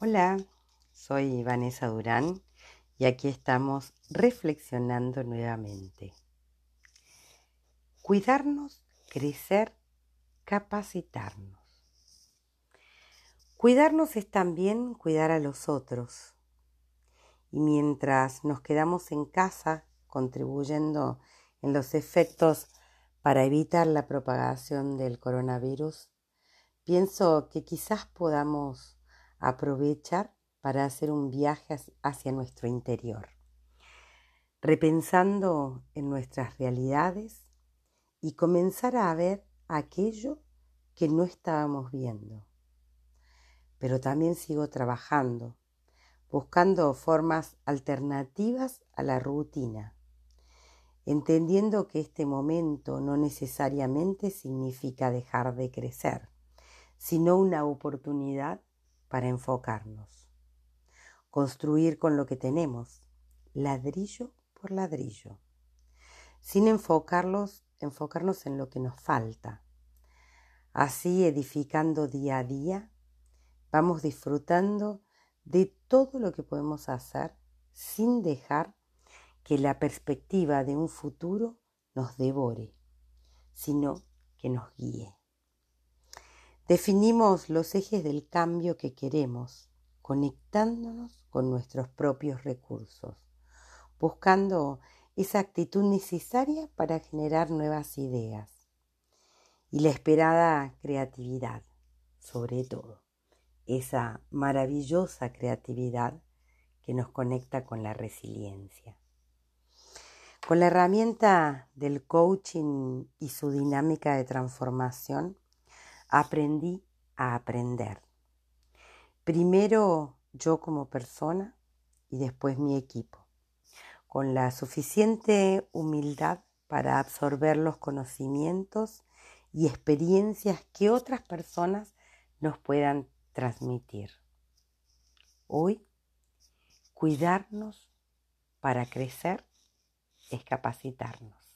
Hola, soy Vanessa Durán y aquí estamos reflexionando nuevamente. Cuidarnos, crecer, capacitarnos. Cuidarnos es también cuidar a los otros. Y mientras nos quedamos en casa contribuyendo en los efectos para evitar la propagación del coronavirus, pienso que quizás podamos aprovechar para hacer un viaje hacia nuestro interior, repensando en nuestras realidades y comenzar a ver aquello que no estábamos viendo. Pero también sigo trabajando, buscando formas alternativas a la rutina, entendiendo que este momento no necesariamente significa dejar de crecer, sino una oportunidad para enfocarnos. Construir con lo que tenemos, ladrillo por ladrillo, sin enfocarlos, enfocarnos en lo que nos falta. Así, edificando día a día, vamos disfrutando de todo lo que podemos hacer sin dejar que la perspectiva de un futuro nos devore, sino que nos guíe. Definimos los ejes del cambio que queremos, conectándonos con nuestros propios recursos, buscando esa actitud necesaria para generar nuevas ideas y la esperada creatividad, sobre todo, esa maravillosa creatividad que nos conecta con la resiliencia. Con la herramienta del coaching y su dinámica de transformación, aprendí a aprender. Primero yo como persona y después mi equipo, con la suficiente humildad para absorber los conocimientos y experiencias que otras personas nos puedan transmitir. Hoy, cuidarnos para crecer es capacitarnos.